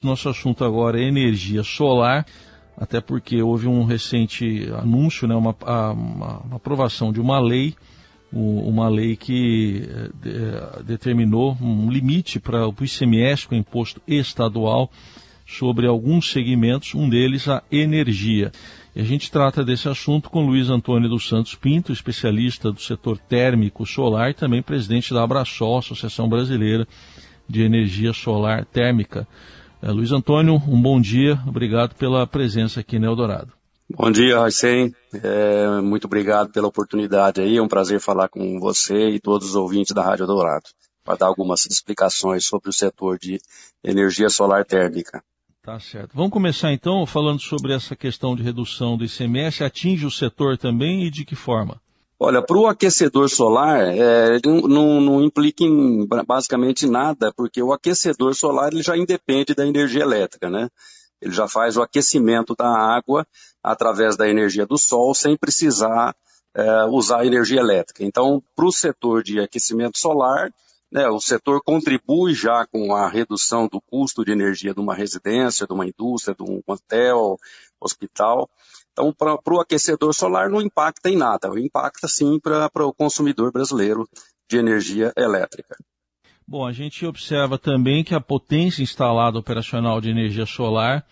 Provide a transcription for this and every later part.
Nosso assunto agora é energia solar, até porque houve um recente anúncio, né, uma, uma, uma aprovação de uma lei, uma lei que é, determinou um limite para o ICMS, o imposto estadual, sobre alguns segmentos, um deles a energia. E a gente trata desse assunto com Luiz Antônio dos Santos Pinto, especialista do setor térmico solar e também presidente da Abrasol, Associação Brasileira de Energia Solar Térmica. É, Luiz Antônio, um bom dia, obrigado pela presença aqui no Eldorado. Bom dia, Raicen. É, muito obrigado pela oportunidade aí. É um prazer falar com você e todos os ouvintes da Rádio Eldorado para dar algumas explicações sobre o setor de energia solar térmica. Tá certo. Vamos começar então falando sobre essa questão de redução do ICMS. Atinge o setor também e de que forma? Olha, para o aquecedor solar, é, não, não, implica em basicamente nada, porque o aquecedor solar ele já independe da energia elétrica, né? Ele já faz o aquecimento da água através da energia do sol, sem precisar é, usar energia elétrica. Então, para o setor de aquecimento solar, né, o setor contribui já com a redução do custo de energia de uma residência, de uma indústria, de um hotel, hospital. Então, para o aquecedor solar não impacta em nada, impacta sim para o consumidor brasileiro de energia elétrica. Bom, a gente observa também que a potência instalada operacional de energia solar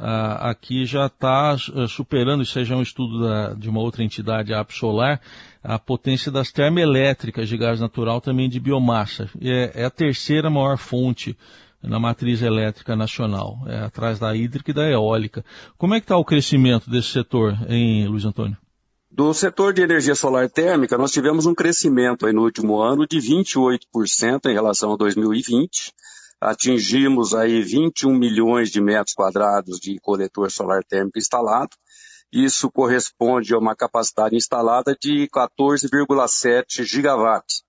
ah, aqui já está ah, superando, isso já é um estudo da, de uma outra entidade, a Absolar, a potência das termoelétricas de gás natural também de biomassa. É, é a terceira maior fonte na matriz elétrica nacional, é, atrás da hídrica e da eólica. Como é que está o crescimento desse setor, em Luiz Antônio? Do setor de energia solar térmica, nós tivemos um crescimento aí no último ano de 28% em relação a 2020 atingimos aí 21 milhões de metros quadrados de coletor solar térmico instalado. Isso corresponde a uma capacidade instalada de 14,7 gigawatts.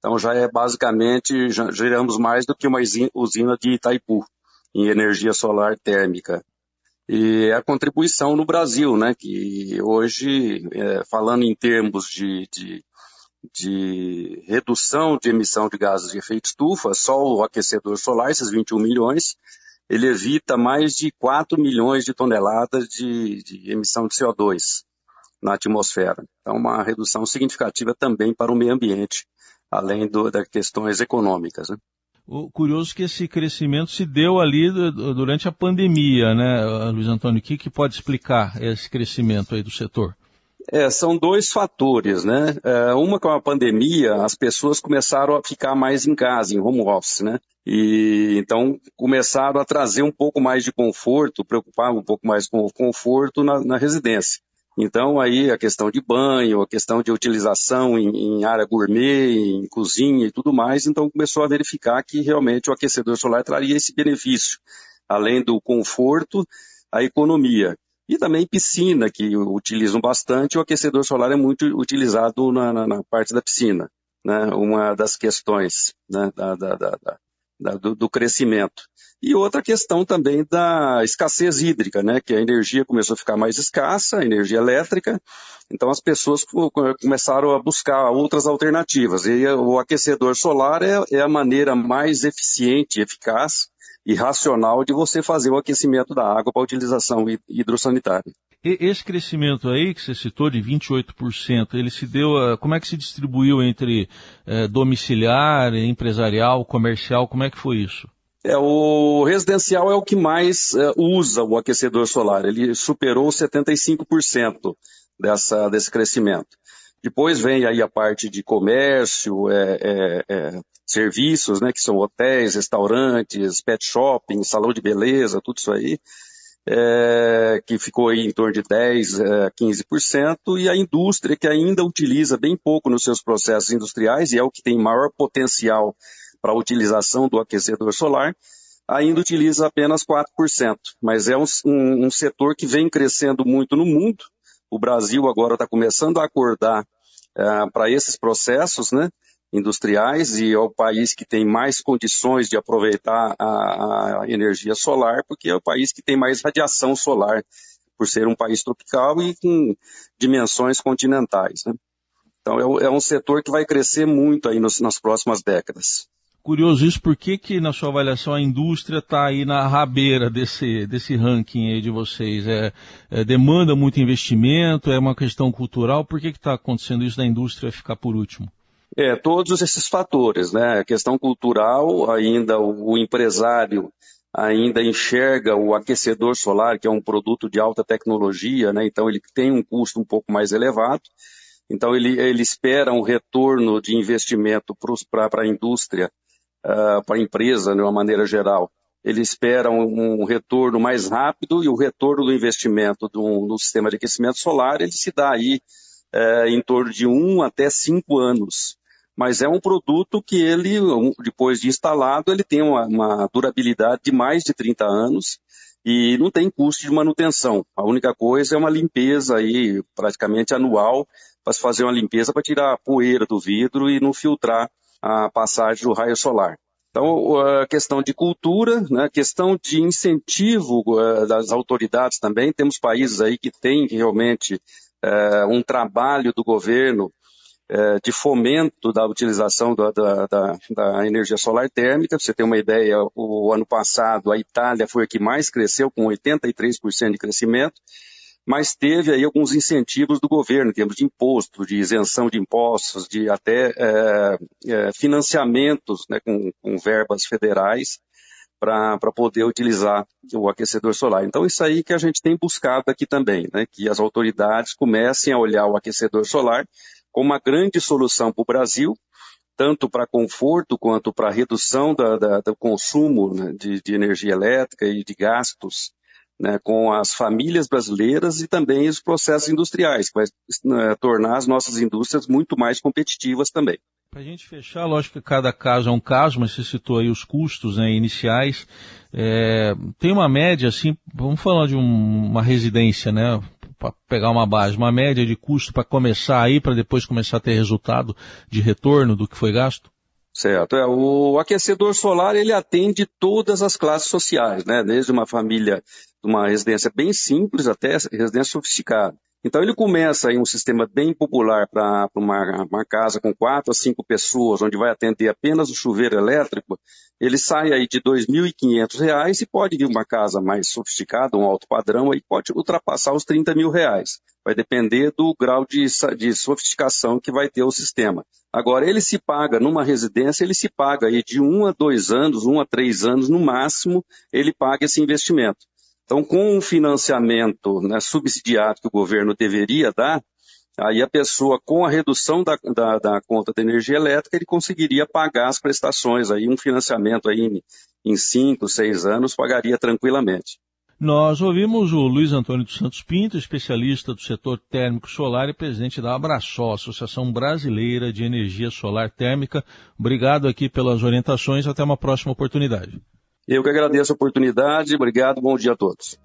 Então já é basicamente, já geramos mais do que uma usina de Itaipu em energia solar térmica. E a contribuição no Brasil, né, que hoje, é, falando em termos de, de de redução de emissão de gases de efeito estufa, só o aquecedor solar, esses 21 milhões, ele evita mais de 4 milhões de toneladas de, de emissão de CO2 na atmosfera. Então, uma redução significativa também para o meio ambiente, além do, das questões econômicas. Né? O curioso é que esse crescimento se deu ali durante a pandemia, né, Luiz Antônio? O que, que pode explicar esse crescimento aí do setor? É, são dois fatores, né? É, uma com a pandemia, as pessoas começaram a ficar mais em casa, em home office, né? E então começaram a trazer um pouco mais de conforto, preocupar um pouco mais com o conforto na, na residência. Então aí a questão de banho, a questão de utilização em, em, área gourmet, em cozinha e tudo mais, então começou a verificar que realmente o aquecedor solar traria esse benefício, além do conforto, a economia. E também piscina, que utilizam bastante, o aquecedor solar é muito utilizado na, na, na parte da piscina. Né? Uma das questões né? da, da, da, do, do, crescimento. E outra questão também da escassez hídrica, né? que a energia começou a ficar mais escassa, a energia elétrica, então as pessoas começaram a buscar outras alternativas. E o aquecedor solar é, é a maneira mais eficiente eficaz e racional de você fazer o aquecimento da água para utilização hidrossanitária. Esse crescimento aí que você citou de 28%, ele se deu, como é que se distribuiu entre é, domiciliar, empresarial, comercial, como é que foi isso? É, o residencial é o que mais é, usa o aquecedor solar, ele superou 75% dessa, desse crescimento. Depois vem aí a parte de comércio, é, é, é, serviços, né, que são hotéis, restaurantes, pet shopping, salão de beleza, tudo isso aí, é, que ficou em torno de 10, é, 15%, e a indústria que ainda utiliza bem pouco nos seus processos industriais, e é o que tem maior potencial para a utilização do aquecedor solar, ainda utiliza apenas 4%. Mas é um, um, um setor que vem crescendo muito no mundo. O Brasil agora está começando a acordar é, para esses processos, né? Industriais e é o país que tem mais condições de aproveitar a, a, energia solar, porque é o país que tem mais radiação solar, por ser um país tropical e com dimensões continentais. Né? Então é, é, um setor que vai crescer muito aí nos, nas próximas décadas. Curioso isso, por que, que na sua avaliação a indústria está aí na rabeira desse, desse ranking aí de vocês? É, é, demanda muito investimento, é uma questão cultural, por que está acontecendo isso da indústria ficar por último? É, todos esses fatores, né? A questão cultural, ainda o, empresário ainda enxerga o aquecedor solar, que é um produto de alta tecnologia, né? Então ele tem um custo um pouco mais elevado. Então ele, ele espera um retorno de investimento para a indústria uh, para a empresa, de uma maneira geral. Ele espera um, um, retorno mais rápido e o retorno do investimento do, no sistema de aquecimento solar, ele se dá aí uh, em torno de um até cinco anos. Mas é um produto que ele, depois de instalado, ele tem uma, uma durabilidade de mais de 30 anos e não tem custo de manutenção. A única coisa é uma limpeza aí praticamente anual para se fazer uma limpeza para tirar a poeira do vidro e não filtrar a passagem do raio solar. Então, a questão de cultura, né, questão de incentivo das autoridades também. Temos países aí que têm realmente uh, um trabalho do governo de fomento da utilização da, da, da, da, energia solar térmica. Pra você ter uma ideia, o ano passado a Itália foi a que mais cresceu, com 83% de crescimento mas teve aí alguns incentivos do governo, em termos de imposto, de isenção de impostos, de até é, é, financiamentos né, com, com, verbas federais para poder utilizar o aquecedor solar. Então, isso aí que a gente tem buscado aqui também, né, que as autoridades comecem a olhar o aquecedor solar como uma grande solução para o Brasil, tanto para conforto quanto para redução da, da, do consumo né, de, de energia elétrica e de gastos né, com as famílias brasileiras e também os processos industriais, que vai né, tornar as nossas indústrias muito mais competitivas também. Para a gente fechar, lógico que cada caso é um caso, mas você citou aí os custos né, iniciais. É, tem uma média, assim, vamos falar de um, uma residência, né? Para pegar uma base, uma média de custo para começar aí, para depois começar a ter resultado de retorno do que foi gasto? Certo. É, o aquecedor solar ele atende todas as classes sociais, né? Desde uma família, uma residência bem simples até residência sofisticada. Então ele começa em um sistema bem popular para uma, uma, casa com quatro a cinco pessoas, onde vai atender apenas o chuveiro elétrico, ele sai aí de R$ 2.500 e pode vir uma casa mais sofisticada, um alto padrão, aí pode ultrapassar os 30 mil reais. Vai depender do grau de, de sofisticação que vai ter o sistema. Agora, ele se paga numa residência, ele se paga aí de um a dois anos, um a três anos no máximo, ele paga esse investimento. Então, com o financiamento né, subsidiado que o governo deveria dar, aí a pessoa, com a redução da, da, da, conta de energia elétrica, ele conseguiria pagar as prestações. Aí um financiamento aí em, em cinco, seis anos pagaria tranquilamente. Nós ouvimos o Luiz Antônio dos Santos Pinto, especialista do setor térmico solar e presidente da Abraçol, Associação Brasileira de Energia Solar Térmica. Obrigado aqui pelas orientações. Até uma próxima oportunidade. Eu que agradeço a oportunidade. Obrigado. Bom dia a todos.